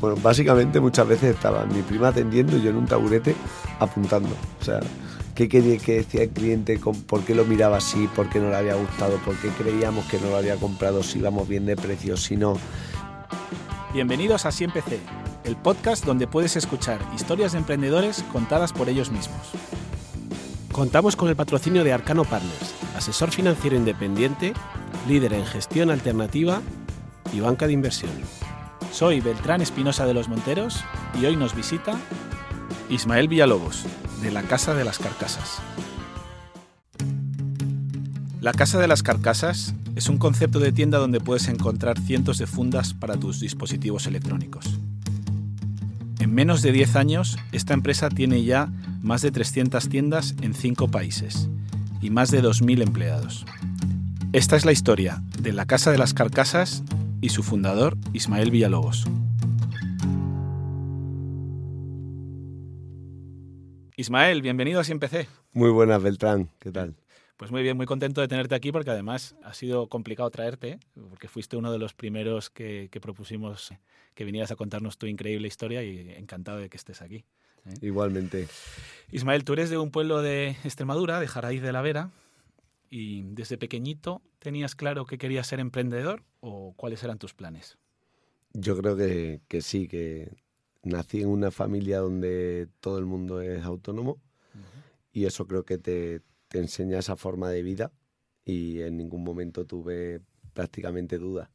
Bueno, básicamente muchas veces estaba mi prima atendiendo y yo en un taburete apuntando. O sea, qué quería que decía el cliente, por qué lo miraba así, por qué no le había gustado, por qué creíamos que no lo había comprado, si íbamos bien de precio, si no. Bienvenidos a Siempre C, el podcast donde puedes escuchar historias de emprendedores contadas por ellos mismos. Contamos con el patrocinio de Arcano Partners, asesor financiero independiente, líder en gestión alternativa y banca de inversión. Soy Beltrán Espinosa de los Monteros y hoy nos visita Ismael Villalobos, de la Casa de las Carcasas. La Casa de las Carcasas es un concepto de tienda donde puedes encontrar cientos de fundas para tus dispositivos electrónicos. En menos de 10 años, esta empresa tiene ya más de 300 tiendas en 5 países y más de 2.000 empleados. Esta es la historia de la Casa de las Carcasas y su fundador, Ismael Villalobos. Ismael, bienvenido a Siempre Muy buenas, Beltrán. ¿Qué tal? Pues muy bien, muy contento de tenerte aquí porque además ha sido complicado traerte, porque fuiste uno de los primeros que, propusimos que vinieras a contarnos tu increíble historia y encantado de que estés aquí. ¿eh? Igualmente. Ismael, tú eres de un pueblo de Extremadura, de Jaraíz de la Vera, y desde pequeñito tenías claro que querías ser emprendedor o cuáles eran tus planes? Yo creo que, sí, que nací en una familia donde todo el mundo es autónomo y eso creo que te, enseña esa forma de vida y en ningún momento tuve prácticamente dudas.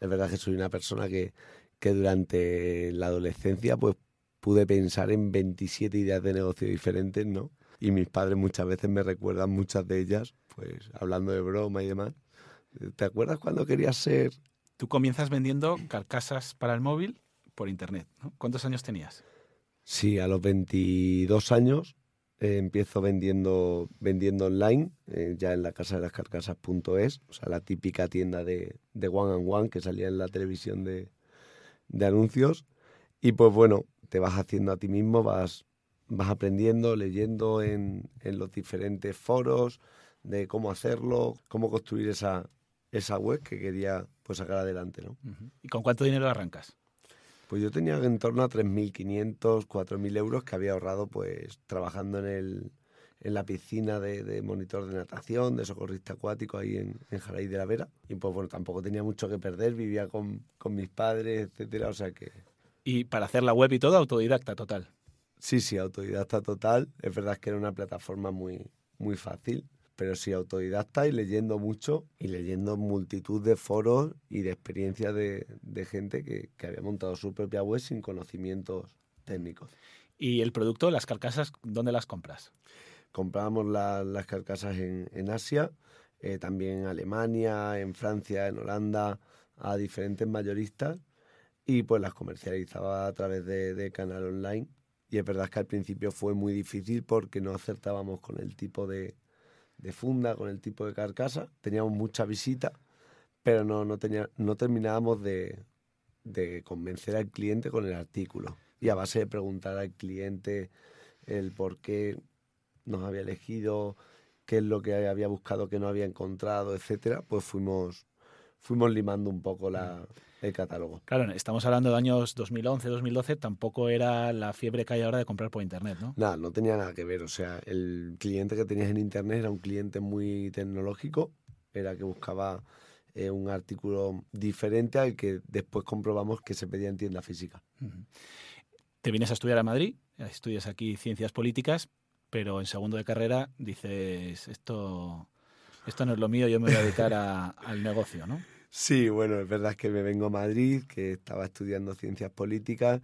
Es verdad que soy una persona que, que durante la adolescencia pues pude pensar en 27 ideas de negocio diferentes, ¿no? Y mis padres muchas veces me recuerdan muchas de ellas, pues hablando de broma y demás. ¿Te acuerdas cuando querías ser? Tú comienzas vendiendo carcasas para el móvil por internet, ¿no? ¿Cuántos años tenías? Sí, a los 22 años eh, empiezo vendiendo, vendiendo online, eh, ya en la casa de las carcasas.es, o sea, la típica tienda de, de One and One que salía en la televisión de, de anuncios. Y pues bueno, te vas haciendo a ti mismo, vas vas aprendiendo, leyendo en, los diferentes foros de cómo hacerlo, cómo construir esa, esa web que quería pues, sacar adelante. ¿no? ¿Y con cuánto dinero arrancas? Pues yo tenía en torno a 3.500, 4.000 euros que había ahorrado pues trabajando en, el, en la piscina de, monitor de natación, de socorrista acuático ahí en, en Jaraí de la Vera. Y pues bueno, tampoco tenía mucho que perder, vivía con, con mis padres, etcétera, o sea que... Y para hacer la web y todo, autodidacta total. Sí, sí, autodidacta total. Es verdad que era una plataforma muy, muy fácil, pero sí autodidacta y leyendo mucho y leyendo multitud de foros y de experiencias de, gente que, había montado su propia web sin conocimientos técnicos. ¿Y el producto, las carcasas, dónde las compras? Comprábamos las carcasas en, Asia, eh, también en Alemania, en Francia, en Holanda, a diferentes mayoristas y pues las comercializaba a través de canal online y es verdad que al principio fue muy difícil porque no acertábamos con el tipo de, funda, con el tipo de carcasa. Teníamos mucha visita, pero no, no, tenía, no terminábamos de, convencer al cliente con el artículo. Y a base de preguntar al cliente el por qué nos había elegido, qué es lo que había buscado que no había encontrado, etcétera, pues fuimos, fuimos limando un poco la, el catálogo. Claro, estamos hablando de años 2011, 2012, tampoco era la fiebre que hay ahora de comprar por internet, ¿no? Nada, no tenía nada que ver. O sea, el cliente que tenías en internet era un cliente muy tecnológico, era que buscaba eh, un artículo diferente al que después comprobamos que se pedía en tienda física. Te vienes a estudiar a Madrid, estudias aquí ciencias políticas, pero en segundo de carrera dices, esto, esto no es lo mío, yo me voy a dedicar al negocio, ¿no? Sí, bueno, es verdad que me vengo a Madrid, que estaba estudiando ciencias políticas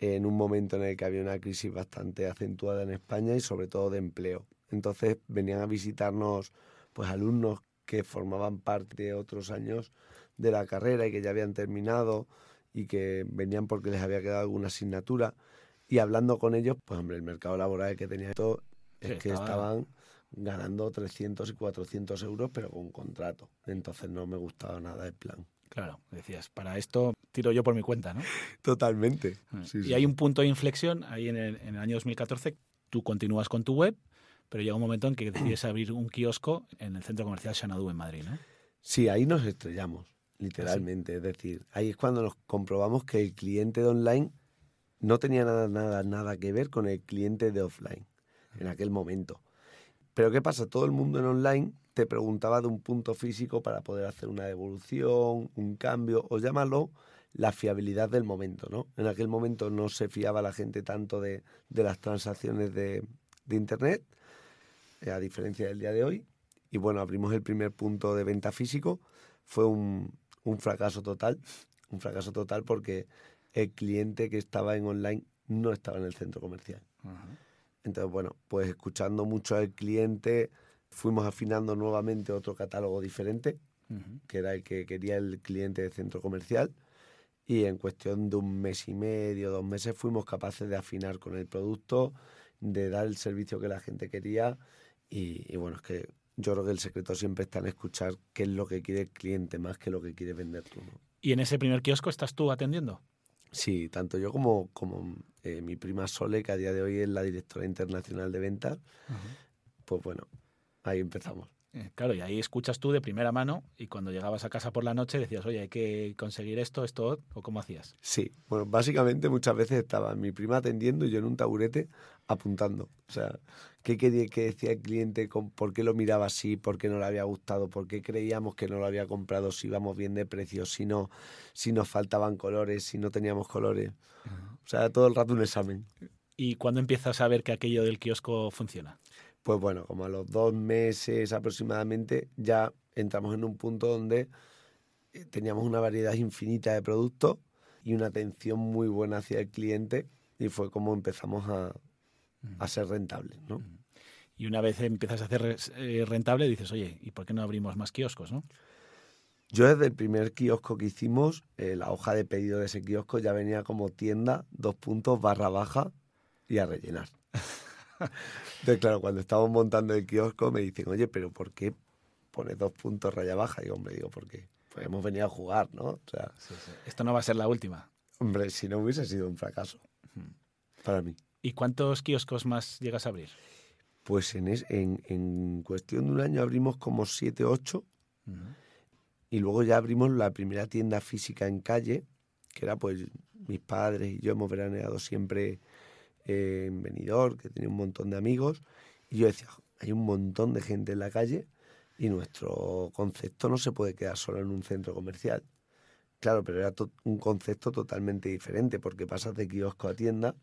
en un momento en el que había una crisis bastante acentuada en España y sobre todo de empleo. Entonces venían a visitarnos pues alumnos que formaban parte de otros años de la carrera y que ya habían terminado y que venían porque les había quedado alguna asignatura y hablando con ellos, pues hombre, el mercado laboral que tenía esto es que estaban ganando 300 y 400 euros, pero con un contrato. Entonces no me gustaba nada el plan. Claro, decías, para esto tiro yo por mi cuenta, ¿no? Totalmente. Ah, y hay un punto de inflexión ahí en el, en el, año 2014. Tú continúas con tu web, pero llega un momento en que decides abrir un kiosco en el centro comercial Xanadu en Madrid, ¿no? Sí, ahí nos estrellamos. literalmente. Es decir, ahí es cuando nos comprobamos que el cliente de online no tenía nada, nada, nada que ver con el cliente de offline en aquel momento. Pero ¿qué pasa? Todo el mundo en online te preguntaba de un punto físico para poder hacer una devolución, un cambio, o llámalo la fiabilidad del momento, ¿no? En aquel momento no se fiaba la gente tanto de, las transacciones de, Internet, eh, a diferencia del día de hoy. Y bueno, abrimos el primer punto de venta físico. Fue un, fracaso total, un fracaso total porque el cliente que estaba en online no estaba en el centro comercial. Entonces, bueno, pues escuchando mucho al cliente, fuimos afinando nuevamente otro catálogo diferente, que era el que quería el cliente de centro comercial. Y en cuestión de un mes y medio, dos meses, fuimos capaces de afinar con el producto, de dar el servicio que la gente quería. Y, bueno, es que yo creo que el secreto siempre está en escuchar qué es lo que quiere el cliente más que lo que quiere vender tú. ¿Y en ese primer kiosco estás tú atendiendo? Sí, tanto yo como, como eh, mi prima Sole, que a día de hoy es la directora internacional de ventas. Pues bueno, ahí empezamos. Eh, claro, y ahí escuchas tú de primera mano y cuando llegabas a casa por la noche decías, oye, hay que conseguir esto, esto, o cómo hacías. Sí, bueno, básicamente muchas veces estaba mi prima atendiendo y yo en un taburete apuntando. O sea, ¿qué quería que decía el cliente? ¿Por qué lo miraba así? ¿Por qué no le había gustado? ¿Por qué creíamos que no lo había comprado? Si íbamos bien de precio, si no, si nos faltaban colores, si no teníamos colores. O sea, todo el rato un examen. ¿Y cuándo empiezas a ver que aquello del kiosco funciona? Pues bueno, como a los dos meses aproximadamente ya entramos en un punto donde eh, teníamos una variedad infinita de productos y una atención muy buena hacia el cliente y fue como empezamos a, ser rentables. ¿no? Y una vez empiezas a ser eh, rentable dices, oye, ¿y por qué no abrimos más kioscos? ¿no? Yo desde el primer kiosco que hicimos, eh, la hoja de pedido de ese kiosco ya venía como tienda, dos puntos, barra baja y a rellenar. Entonces, claro, cuando estamos montando el kiosco me dicen, oye, pero ¿por qué pones dos puntos raya baja? Y hombre, digo, porque pues hemos venido a jugar, ¿no? O sea, Esto no va a ser la última. Hombre, si no hubiese sido un fracaso para mí. ¿Y cuántos kioscos más llegas a abrir? Pues en, en, cuestión de un año abrimos como siete, ocho. Y luego ya abrimos la primera tienda física en calle, que era pues mis padres y yo hemos veraneado siempre en Benidorm, que tenía un montón de amigos, y yo decía, hay un montón de gente en la calle y nuestro concepto no se puede quedar solo en un centro comercial. Claro, pero era un concepto totalmente diferente porque pasas de kiosco a tienda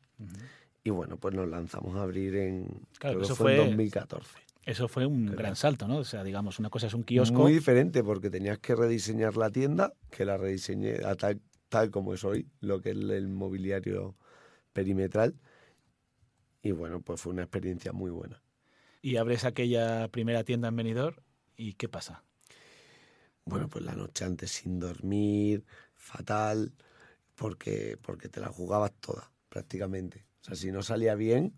y bueno, pues nos lanzamos a abrir en, claro, eso fue, 2014. Eso fue un gran salto, ¿no? O sea, digamos, una cosa es un kiosco. Muy diferente porque tenías que rediseñar la tienda, que la rediseñé a tal, tal como es hoy, lo que es el mobiliario perimetral y bueno, pues fue una experiencia muy buena. Y abres aquella primera tienda en Benidorm y ¿qué pasa? Bueno, pues la noche antes sin dormir, fatal, porque, porque te la jugabas toda, prácticamente. O sea, si no salía bien,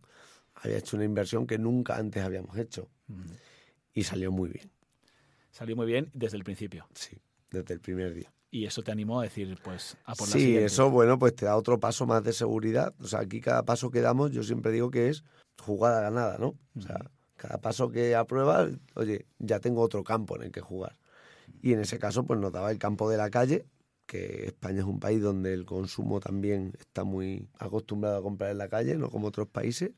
había hecho una inversión que nunca antes habíamos hecho. Y salió muy bien. Salió muy bien desde el principio. Sí, desde el primer día y eso te animó a decir, pues, a por la Sí, eso, bueno, pues te da otro paso más de seguridad. O sea, aquí cada paso que damos, yo siempre digo que es jugada ganada, ¿no? O sea, cada paso que apruebas, oye, ya tengo otro campo en el que jugar. Y en ese caso, pues nos daba el campo de la calle, que España es un país donde el consumo también está muy acostumbrado a comprar en la calle, no como otros países,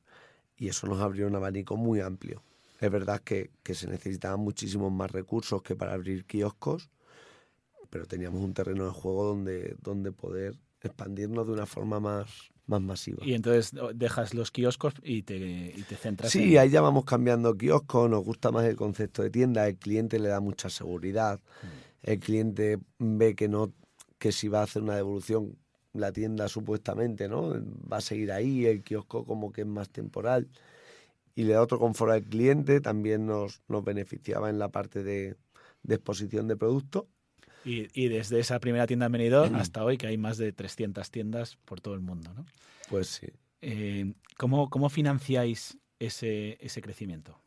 y eso nos abrió un abanico muy amplio. Es verdad que, que se necesitaban muchísimos más recursos que para abrir kioscos, pero teníamos un terreno de juego donde, donde poder expandirnos de una forma más, más masiva. Y entonces dejas los kioscos y te, y te centras Sí, ahí ya vamos cambiando kioscos, nos gusta más el concepto de tienda, el cliente le da mucha seguridad, mm. el cliente ve que no que si va a hacer una devolución la tienda supuestamente no va a seguir ahí, el kiosco como que es más temporal y le da otro confort al cliente, también nos, nos beneficiaba en la parte de, de exposición de productos y, desde esa primera tienda en Benidorm hasta hoy, que hay más de 300 tiendas por todo el mundo, ¿no? Pues sí. Eh, ¿cómo, ¿Cómo financiáis ese, ese crecimiento?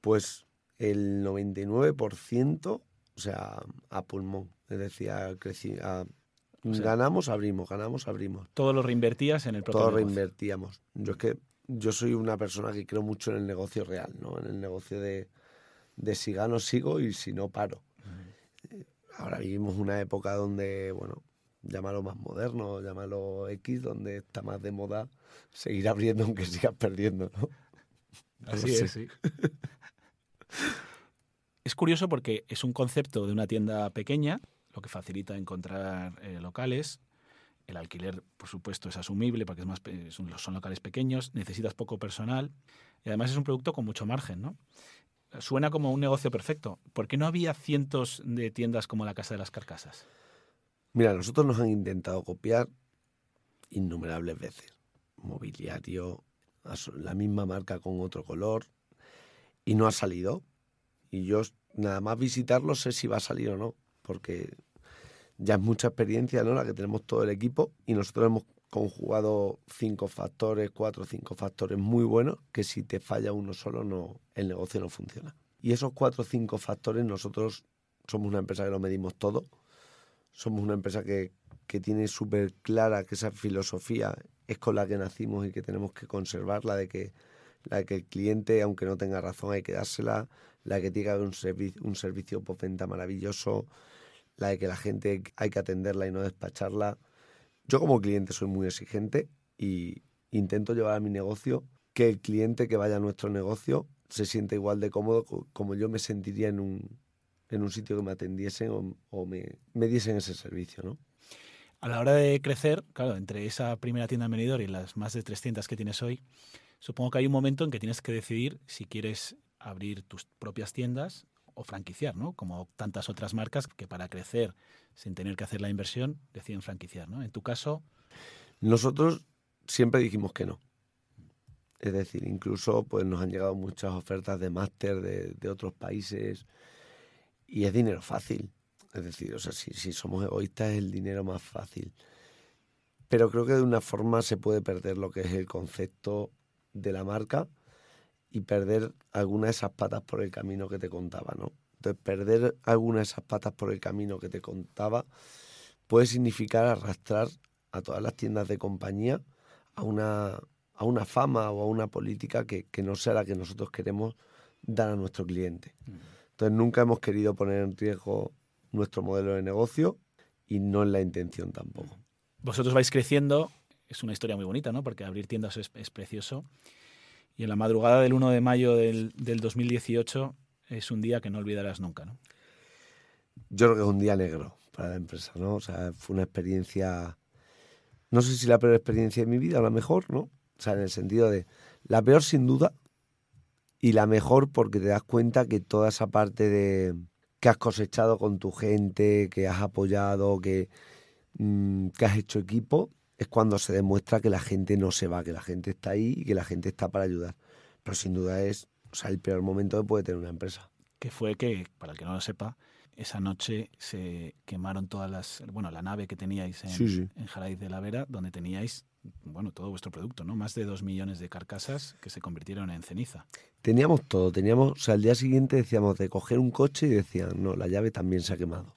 Pues el 99%, o sea, a pulmón. Es decir, a, ganamos, abrimos, ganamos, abrimos. ¿Todo lo reinvertías en el propio Todo reinvertíamos. Yo es que yo soy una persona que creo mucho en el negocio real, ¿no? En el negocio de, de si gano, sigo y si no, paro ahora vivimos una época donde, bueno, llámalo más moderno, llámalo X, donde está más de moda seguir abriendo aunque sigas perdiendo, ¿no? Así es, sí. es curioso porque es un concepto de una tienda pequeña, lo que facilita encontrar eh, locales. El alquiler, por supuesto, es asumible porque es más, son, son locales pequeños, necesitas poco personal y además es un producto con mucho margen, ¿no? Suena como un negocio perfecto. ¿Por qué no había cientos de tiendas como la Casa de las Carcasas? Mira, nosotros nos han intentado copiar innumerables veces. Mobiliario, la misma marca con otro color, y no ha salido. Y yo nada más visitarlo sé si va a salir o no, porque ya es mucha experiencia ¿no? la que tenemos todo el equipo y nosotros hemos conjugado cinco factores, cuatro o cinco factores muy buenos, que si te falla uno solo no, el negocio no funciona. Y esos cuatro o cinco factores nosotros somos una empresa que lo medimos todo somos una empresa que, tiene súper clara que esa filosofía es con la que nacimos y que tenemos que conservarla, de que, la de que el cliente, aunque no tenga razón, hay que dársela, la de que tiene que haber un, servicio un servicio postventa maravilloso, la de que la gente hay que atenderla y no despacharla. Yo como cliente soy muy exigente y intento llevar a mi negocio que el cliente que vaya a nuestro negocio se sienta igual de cómodo como yo me sentiría en un, en un sitio que me atendiesen o, me, diesen ese servicio, ¿no? A la hora de crecer, claro, entre esa primera tienda en Benidorm y las más de 300 que tienes hoy, supongo que hay un momento en que tienes que decidir si quieres abrir tus propias tiendas o franquiciar, ¿no? Como tantas otras marcas que para crecer sin tener que hacer la inversión deciden franquiciar, ¿no? En tu caso... Nosotros siempre dijimos que no. Es decir, incluso pues nos han llegado muchas ofertas de máster de, de otros países y es dinero fácil. Es decir, o sea, si, si somos egoístas es el dinero más fácil. Pero creo que de una forma se puede perder lo que es el concepto de la marca y perder alguna de esas patas por el camino que te contaba, ¿no? Entonces, perder alguna de esas patas por el camino que te contaba puede significar arrastrar a todas las tiendas de compañía a una, a una fama o a una política que, que no sea la que nosotros queremos dar a nuestro cliente. Entonces nunca hemos querido poner en riesgo nuestro modelo de negocio y no es la intención tampoco. Vosotros vais creciendo, es una historia muy bonita, ¿no? Porque abrir tiendas es, precioso. Y en la madrugada del 1 de mayo del, 2018 es un día que no olvidarás nunca, ¿no? Yo creo que es un día negro para la empresa, ¿no? O sea, fue una experiencia, no sé si la peor experiencia de mi vida o la mejor, ¿no? O sea, en el sentido de, la peor sin duda, y la mejor porque te das cuenta que toda esa parte de que has cosechado con tu gente, que has apoyado, que, mm, que has hecho equipo, es cuando se demuestra que la gente no se va, que la gente está ahí y que la gente está para ayudar. Pero sin duda es o sea, el peor momento que puede tener una empresa. Que fue que, para el que no lo sepa, esa noche se quemaron todas las, bueno, la nave que teníais en, en Jaraíz de la Vera, donde teníais bueno, todo vuestro producto, ¿no? Más de dos millones de carcasas que se convirtieron en ceniza. Teníamos todo, teníamos, o sea, al día siguiente decíamos de coger un coche y decían, no, la llave también se ha quemado.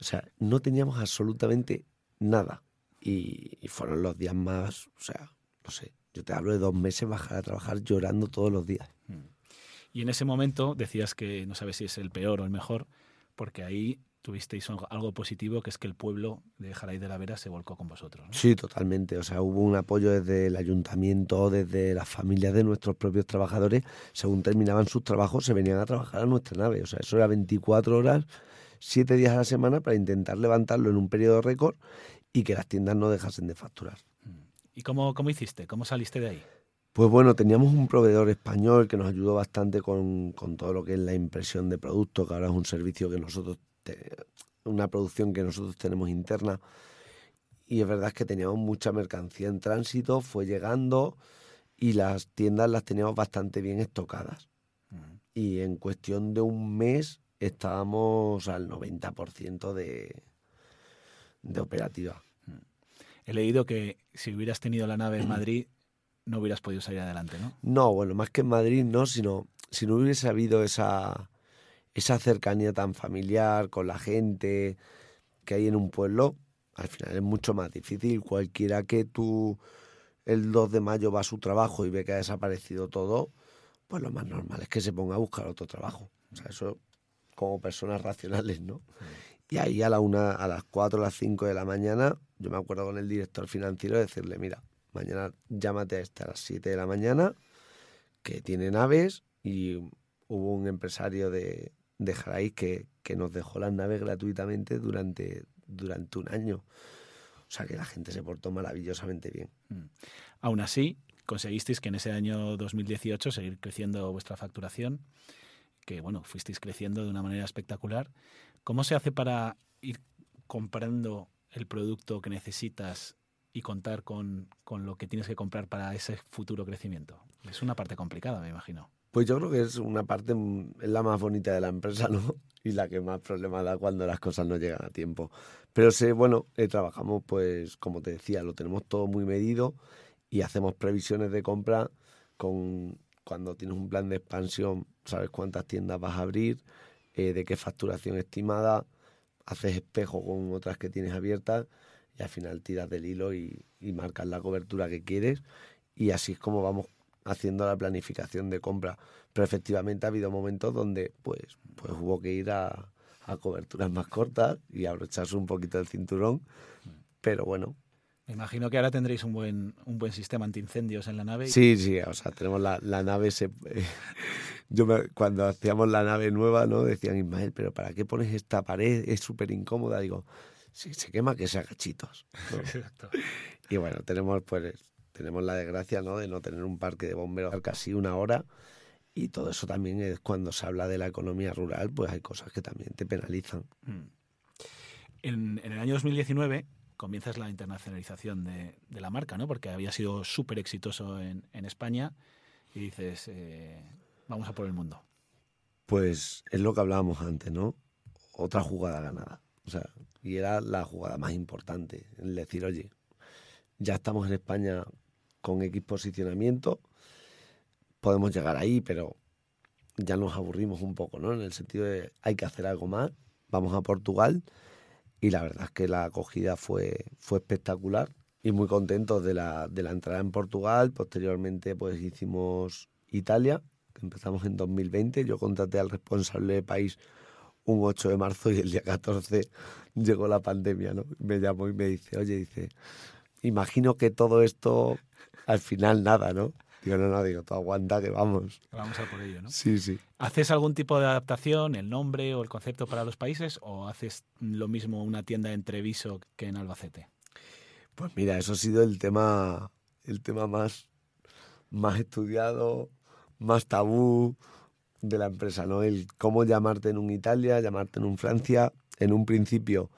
O sea, no teníamos absolutamente nada. Y, fueron los días más, o sea, no sé, yo te hablo de dos meses bajar a trabajar llorando todos los días. Mm. Y en ese momento decías que no sabes si es el peor o el mejor, porque ahí tuvisteis algo positivo, que es que el pueblo de Jaray de la Vera se volcó con vosotros. Sí, totalmente. O sea, hubo un apoyo desde el ayuntamiento, desde las familias de nuestros propios trabajadores. Según terminaban sus trabajos, se venían a trabajar a nuestra nave. O sea, eso era 24 horas, 7 días a la semana para intentar levantarlo en un periodo récord y que las tiendas no dejasen de facturar. ¿Y cómo, cómo hiciste? ¿Cómo saliste de ahí? Pues bueno, teníamos un proveedor español que nos ayudó bastante con, con todo lo que es la impresión de productos, que ahora es un servicio que nosotros una producción que nosotros tenemos interna. Y es verdad que teníamos mucha mercancía en tránsito, fue llegando y las tiendas las teníamos bastante bien estocadas. Y en cuestión de un mes estábamos al 90% de, de operativa. He leído que si hubieras tenido la nave en Madrid, no hubieras podido salir adelante, ¿no? No, bueno, más que en Madrid no, sino si no hubiese habido esa, esa cercanía tan familiar con la gente que hay en un pueblo, al final es mucho más difícil. Cualquiera que tú el 2 de mayo va a su trabajo y ve que ha desaparecido todo, pues lo más normal es que se ponga a buscar otro trabajo. O sea, eso como personas racionales, ¿no? Y ahí a, la una, a las 4 o las 5 de la mañana, yo me acuerdo con el director financiero decirle, mira, mañana llámate a este a las 7 de la mañana, que tiene naves, y hubo un empresario de, de que, que nos dejó las naves gratuitamente durante, durante un año. O sea que la gente se portó maravillosamente bien. Mm. Aún así, conseguisteis que en ese año 2018 seguir creciendo vuestra facturación, que bueno, fuisteis creciendo de una manera espectacular. ¿Cómo se hace para ir comprando el producto que necesitas y contar con, con lo que tienes que comprar para ese futuro crecimiento? Es una parte complicada, me imagino. Pues yo creo que es una parte, es la más bonita de la empresa, ¿no? Y la que más problemas da cuando las cosas no llegan a tiempo. Pero sé, bueno, eh, trabajamos, pues, como te decía, lo tenemos todo muy medido y hacemos previsiones de compra con cuando tienes un plan de expansión, sabes cuántas tiendas vas a abrir, eh, de qué facturación estimada, haces espejo con otras que tienes abiertas y al final tiras del hilo y, y marcas la cobertura que quieres y así es como vamos haciendo la planificación de compra. Pero efectivamente ha habido momentos donde pues, pues hubo que ir a, a coberturas más cortas y abrocharse un poquito el cinturón. Pero bueno, me imagino que ahora tendréis un buen, un buen sistema antiincendios en la nave. Sí, sí, o sea, tenemos la, la nave. Se, yo me, cuando hacíamos la nave nueva, ¿no? Decían, Ismael, pero ¿para qué pones esta pared? Es súper incómoda. Digo, si se quema, que sea gachitos. ¿no? Exacto. Y bueno, tenemos pues tenemos la desgracia ¿no? de no tener un parque de bomberos casi una hora. Y todo eso también es cuando se habla de la economía rural, pues hay cosas que también te penalizan. Mm. En, en el año 2019 comienzas la internacionalización de, de, la marca, ¿no? Porque había sido súper exitoso en, en, España y dices, eh, vamos a por el mundo. Pues es lo que hablábamos antes, ¿no? Otra jugada ganada. O sea, y era la jugada más importante, el decir, oye, ya estamos en España con X posicionamiento, podemos llegar ahí, pero ya nos aburrimos un poco, ¿no? En el sentido de hay que hacer algo más, vamos a Portugal y la verdad es que la acogida fue, fue espectacular y muy contentos de la, de la entrada en Portugal. Posteriormente pues hicimos Italia, empezamos en 2020. Yo contraté al responsable de país un 8 de marzo y el día 14 llegó la pandemia, ¿no? Me llamó y me dice, oye, dice, imagino que todo esto al final nada, ¿no? Digo, no, no, digo, tú aguanta que vamos. Vamos a por ello, ¿no? Sí, sí. ¿Haces algún tipo de adaptación, el nombre o el concepto para los países o haces lo mismo una tienda en Treviso que en Albacete? Pues mira, eso ha sido el tema, el tema más, más estudiado, más tabú de la empresa, ¿no? El cómo llamarte en un Italia, llamarte en un Francia. En un principio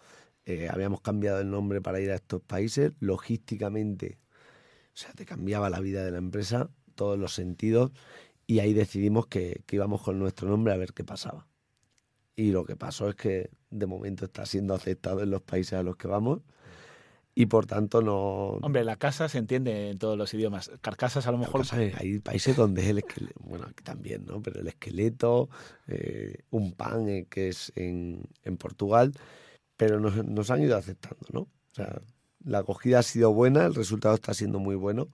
eh, habíamos cambiado el nombre para ir a estos países. Logísticamente o sea, te cambiaba la vida de la empresa, todos los sentidos, y ahí decidimos que, que íbamos con nuestro nombre a ver qué pasaba. Y lo que pasó es que de momento está siendo aceptado en los países a los que vamos y por tanto no... Hombre, la casa se entiende en todos los idiomas. Carcasas a lo mejor... Hay países donde es el esqueleto, bueno, aquí también, ¿no? Pero el esqueleto, eh, un pan eh, que es en, en Portugal, pero nos, nos, han ido aceptando, ¿no? O sea, la acogida ha sido buena, el resultado está siendo muy bueno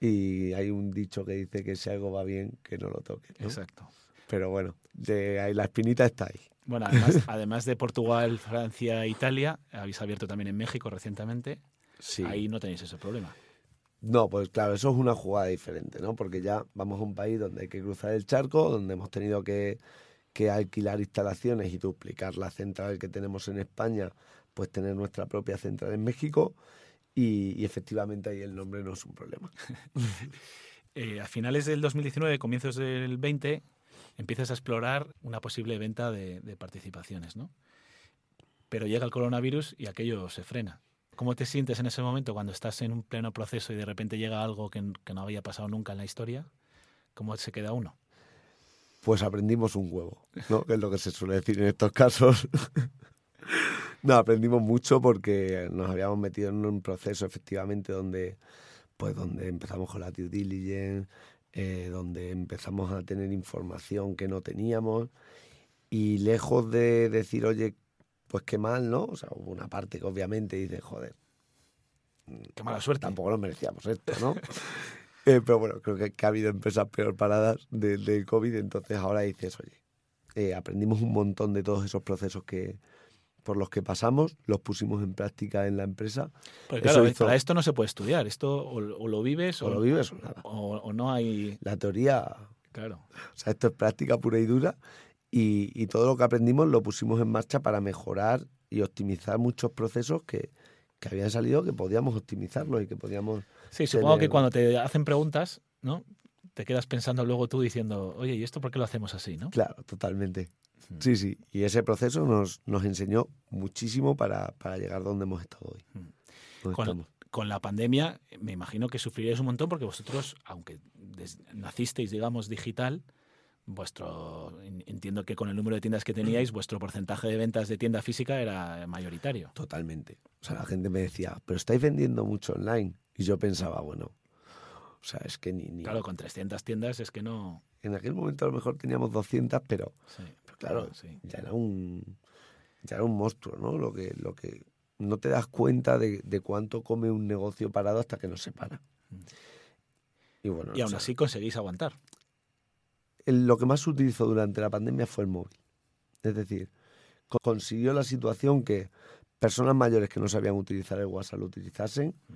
y hay un dicho que dice que si algo va bien, que no lo toque. ¿no? Exacto. Pero bueno, de ahí, la espinita está ahí. Bueno, además, además de Portugal, Francia, Italia, habéis abierto también en México recientemente. Sí. Ahí no tenéis ese problema. No, pues claro, eso es una jugada diferente, ¿no? Porque ya vamos a un país donde hay que cruzar el charco, donde hemos tenido que, que alquilar instalaciones y duplicar la central que tenemos en España pues tener nuestra propia central en México y, y efectivamente ahí el nombre no es un problema. eh, a finales del 2019, comienzos del 20, empiezas a explorar una posible venta de, de participaciones, ¿no? Pero llega el coronavirus y aquello se frena. ¿Cómo te sientes en ese momento cuando estás en un pleno proceso y de repente llega algo que, que, no había pasado nunca en la historia? ¿Cómo se queda uno? Pues aprendimos un huevo, ¿no? que es lo que se suele decir en estos casos. No, aprendimos mucho porque nos habíamos metido en un proceso efectivamente donde, pues, donde empezamos con la due diligence, eh, donde empezamos a tener información que no teníamos y lejos de decir, oye, pues qué mal, ¿no? O sea, hubo una parte que obviamente dice, joder, qué mala suerte. Tampoco lo merecíamos esto, ¿no? eh, pero bueno, creo que, que, ha habido empresas peor paradas del de COVID, entonces ahora dices, oye, eh, aprendimos un montón de todos esos procesos que, por los que pasamos, los pusimos en práctica en la empresa. Porque claro, para esto no se puede estudiar. Esto o, lo vives o, lo vives o no hay. La teoría. Claro. O sea, esto es práctica pura y dura. Y, todo lo que aprendimos lo pusimos en marcha para mejorar y optimizar muchos procesos que, que habían salido que podíamos optimizarlos y que podíamos. Sí, supongo que cuando te hacen preguntas, ¿no? Te quedas pensando luego tú diciendo, oye, ¿y esto por qué lo hacemos así, no? Claro, totalmente. Sí, sí. Y ese proceso nos, nos enseñó muchísimo para, para, llegar donde hemos estado hoy. Con, con, la pandemia, me imagino que sufriríais un montón porque vosotros, aunque nacisteis, digamos, digital, vuestro entiendo que con el número de tiendas que teníais, vuestro porcentaje de ventas de tienda física era mayoritario. Totalmente. O sea, la gente me decía, pero estáis vendiendo mucho online. Y yo pensaba, bueno, sea, es que ni, Claro, con 300 tiendas es que no... En aquel momento a lo mejor teníamos 200, pero, claro, ya, era un, ya era un monstruo, ¿no? Lo que, lo que no te das cuenta de, cuánto come un negocio parado hasta que no se para. Mm. Y, bueno, y aún así conseguís aguantar. lo que más se utilizó durante la pandemia fue el móvil. Es decir, consiguió la situación que personas mayores que no sabían utilizar el WhatsApp lo utilizasen, mm.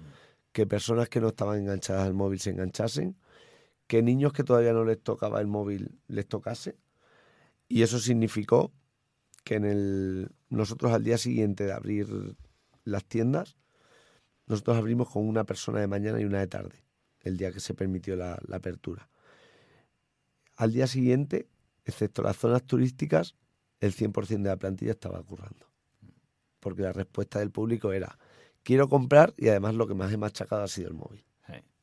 Que personas que no estaban enganchadas al móvil se enganchasen, que niños que todavía no les tocaba el móvil les tocase. Y eso significó que en el, nosotros al día siguiente de abrir las tiendas, nosotros abrimos con una persona de mañana y una de tarde, el día que se permitió la, la apertura. Al día siguiente, excepto las zonas turísticas, el 100% de la plantilla estaba currando. Porque la respuesta del público era, quiero comprar y además lo que más he machacado ha sido el móvil.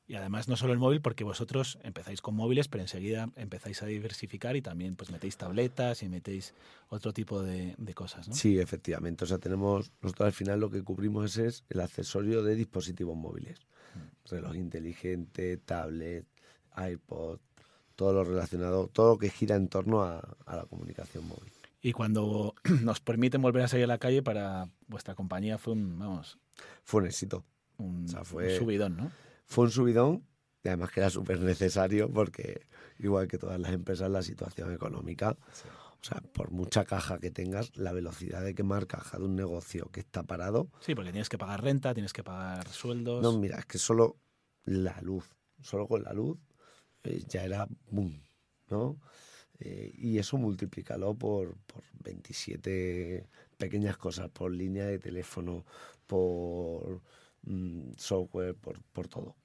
Y además no solo el móvil, porque vosotros empezáis con móviles, pero enseguida empezáis a diversificar y también pues metéis tabletas y metéis otro tipo de, cosas, ¿no? Sí, efectivamente. O sea, tenemos, nosotros al final lo que cubrimos es el accesorio de dispositivos móviles. Mm. Reloj inteligente, tablet, iPod, todo lo relacionado, todo lo que gira en torno a, la comunicación móvil. Y cuando nos permiten volver a salir a la calle para vuestra compañía fue un, vamos... Fue un éxito. Un, fue, un subidón, ¿no? fue un subidón y además que era súper necesario porque igual que todas las empresas la situación económica, o sea, por mucha caja que tengas, la velocidad de quemar caja de un negocio que está parado. Sí, porque tienes que pagar renta, tienes que pagar sueldos. No, mira, es que solo la luz, solo con la luz eh, ya era boom, ¿no? Eh, y eso multiplícalo por, por 27 pequeñas cosas, por línea de teléfono, por Mm, software, por, por todo.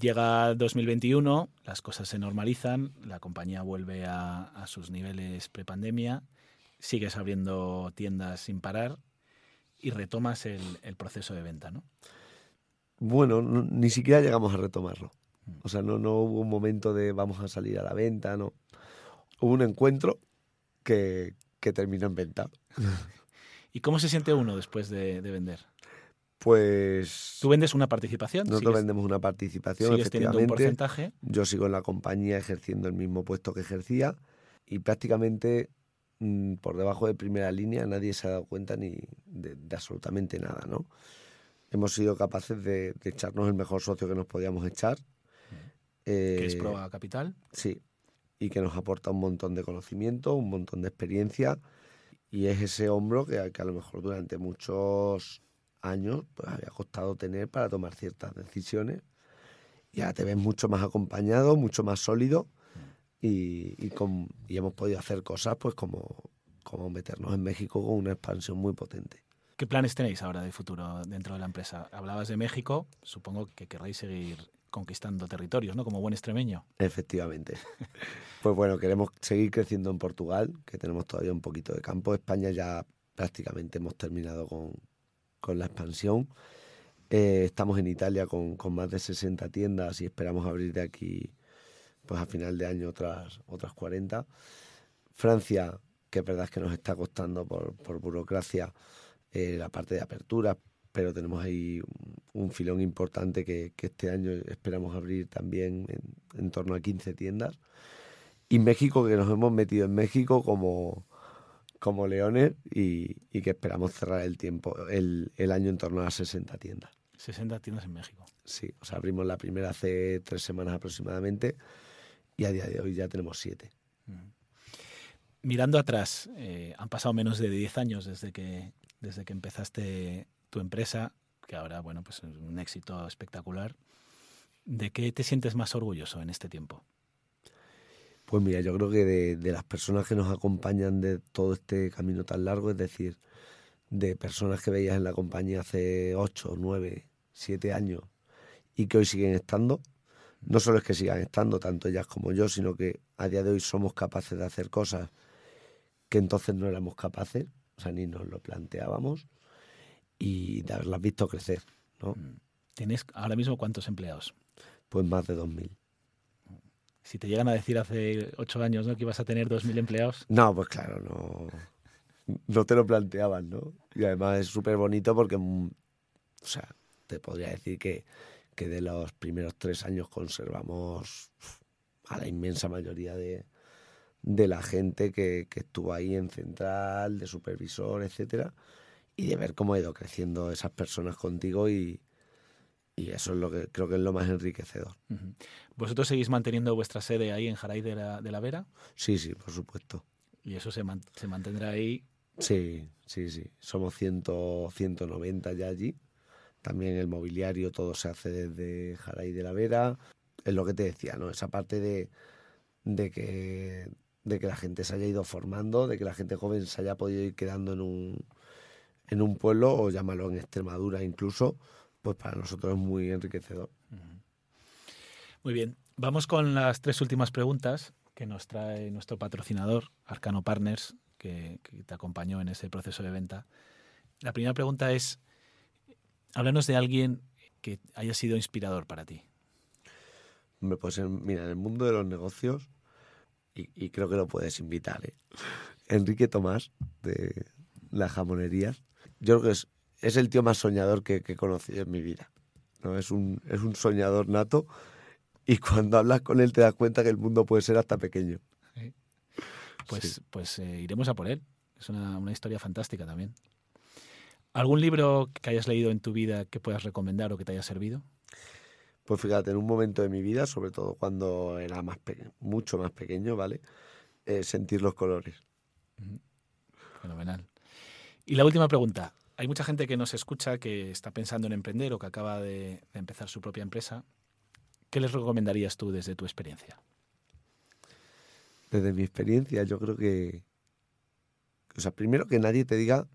Llega 2021, las cosas se normalizan, la compañía vuelve a, sus niveles prepandemia, sigues abriendo tiendas sin parar y retomas el, proceso de venta, ¿no? Bueno, ni siquiera llegamos a retomarlo. O sea, no, no hubo un momento de vamos a salir a la venta, no. Hubo un encuentro que, que terminó en venta. ¿Y cómo se siente uno después de vender? Pues. ¿Tú vendes una participación? Nosotros vendemos una participación. ¿Sigues teniendo un porcentaje? Yo sigo en la compañía ejerciendo el mismo puesto que ejercía y prácticamente mm, por debajo de primera línea nadie se ha dado cuenta ni de, absolutamente nada, ¿no? Hemos sido capaces de, echarnos el mejor socio que nos podíamos echar. ¿Que es eh, Proa Capital? Sí, y que nos aporta un montón de conocimiento, un montón de experiencia y es ese hombro que, que a lo mejor durante muchos años pues había costado tener para tomar ciertas decisiones. Y ahora te ves mucho más acompañado, mucho más sólido y, y, con, y hemos podido hacer cosas pues como, como meternos en México con una expansión muy potente. ¿Qué planes tenéis ahora de futuro dentro de la empresa? Hablabas de México, supongo que querréis seguir conquistando territorios, ¿no? Como buen extremeño. Efectivamente. pues bueno, queremos seguir creciendo en Portugal, que tenemos todavía un poquito de campo. España ya prácticamente hemos terminado con, con la expansión. Eh, estamos en Italia con, más de 60 tiendas y esperamos abrir de aquí pues a final de año otras, otras 40. Francia, que es verdad que nos está costando por, burocracia eh, la parte de apertura, pero tenemos ahí un, filón importante que, este año esperamos abrir también en, en torno a 15 tiendas. Y México, que nos hemos metido en México como, como leones y, que esperamos cerrar el tiempo, el, año en torno a las 60 tiendas. 60 tiendas en México. Sí, o sea, abrimos la primera hace tres semanas aproximadamente y a día de hoy ya tenemos siete. Mirando atrás, eh, han pasado menos de 10 años desde que, desde que empezaste tu empresa, que ahora, bueno, pues es un éxito espectacular. ¿De qué te sientes más orgulloso en este tiempo? Pues mira, yo creo que de, de, las personas que nos acompañan de todo este camino tan largo, es decir, de personas que veías en la compañía hace 8, 9, 7 años y que hoy siguen estando, no solo es que sigan estando, tanto ellas como yo, sino que a día de hoy somos capaces de hacer cosas que entonces no éramos capaces, o sea, ni nos lo planteábamos, y de haberlas visto crecer. ¿no? Mm. ¿Tienes ahora mismo cuántos empleados? Pues más de 2.000. Si te llegan a decir hace ocho años ¿no? que ibas a tener 2.000 empleados. No, pues claro, no, no te lo planteaban, ¿no? Y además es súper bonito porque, mm, o sea, te podría decir que, que de los primeros tres años conservamos a la inmensa mayoría de, de la gente que, que, estuvo ahí en central, de supervisor, etcétera, y de ver cómo ha ido creciendo esas personas contigo y, y eso es lo que creo que es lo más enriquecedor. ¿Vosotros seguís manteniendo vuestra sede ahí en Jaray de la, de la Vera? Sí, sí, por supuesto. ¿Y eso se, man, se mantendrá ahí? Sí, sí, sí. Somos 100, 190 ya allí. También el mobiliario todo se hace desde Jaray de la Vera. Es lo que te decía, ¿no? Esa parte de, de que de que la gente se haya ido formando, de que la gente joven se haya podido ir quedando en un, en un pueblo, o llámalo en Extremadura incluso, pues para nosotros es muy enriquecedor. Muy bien, vamos con las tres últimas preguntas que nos trae nuestro patrocinador, Arcano Partners, que, que te acompañó en ese proceso de venta. La primera pregunta es, háblanos de alguien que haya sido inspirador para ti. Pues mira, en el mundo de los negocios, y, creo que lo puedes invitar. ¿eh? Enrique Tomás, de las jamonerías. Yo creo que es, es el tío más soñador que, que he conocido en mi vida. ¿no? Es, un, es un soñador nato y cuando hablas con él te das cuenta que el mundo puede ser hasta pequeño. Pues, sí. pues eh, iremos a por él. Es una, una historia fantástica también. ¿Algún libro que hayas leído en tu vida que puedas recomendar o que te haya servido? Pues fíjate, en un momento de mi vida, sobre todo cuando era más mucho más pequeño, ¿vale? Eh, sentir los colores. Fenomenal. Y la última pregunta. Hay mucha gente que nos escucha que está pensando en emprender o que acaba de, empezar su propia empresa. ¿Qué les recomendarías tú desde tu experiencia? Desde mi experiencia, yo creo que. O sea, primero que nadie te diga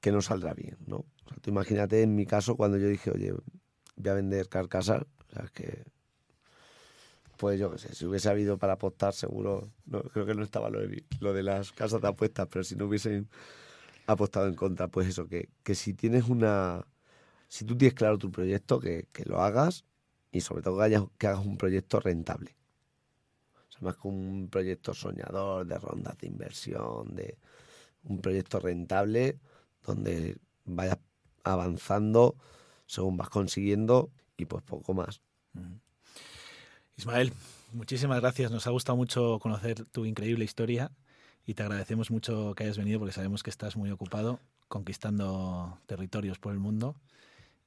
que no saldrá bien, ¿no? O sea, tú imagínate en mi caso cuando yo dije, oye, voy a vender carcasas, o sea, es que, pues yo qué sé, si hubiese habido para apostar, seguro, no, creo que no estaba lo de, lo de las casas de apuestas, pero si no hubiesen apostado en contra, pues eso, que, que si tienes una, si tú tienes claro tu proyecto, que, que lo hagas y sobre todo que, hayas, que hagas un proyecto rentable. O sea, más que un proyecto soñador, de rondas de inversión, de un proyecto rentable donde vayas avanzando según vas consiguiendo y pues poco más. Ismael, muchísimas gracias. Nos ha gustado mucho conocer tu increíble historia y te agradecemos mucho que hayas venido porque sabemos que estás muy ocupado conquistando territorios por el mundo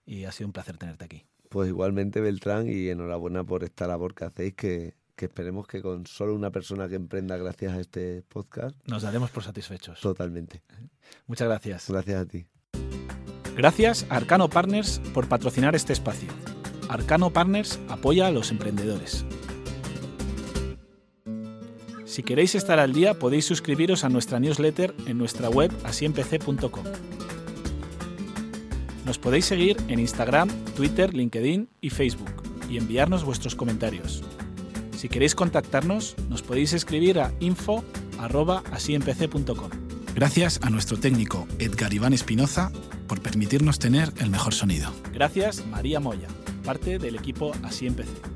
y ha sido un placer tenerte aquí. Pues igualmente Beltrán y enhorabuena por esta labor que hacéis que, que esperemos que con solo una persona que emprenda gracias a este podcast nos daremos por satisfechos. Totalmente. Muchas gracias. Gracias a ti. Gracias a Arcano Partners por patrocinar este espacio. Arcano Partners apoya a los emprendedores. Si queréis estar al día podéis suscribiros a nuestra newsletter en nuestra web asiempc.com. Nos podéis seguir en Instagram, Twitter, LinkedIn y Facebook y enviarnos vuestros comentarios. Si queréis contactarnos, nos podéis escribir a info.asiempc.com. Gracias a nuestro técnico Edgar Iván Espinoza por permitirnos tener el mejor sonido. Gracias María Moya, parte del equipo Así Empecé.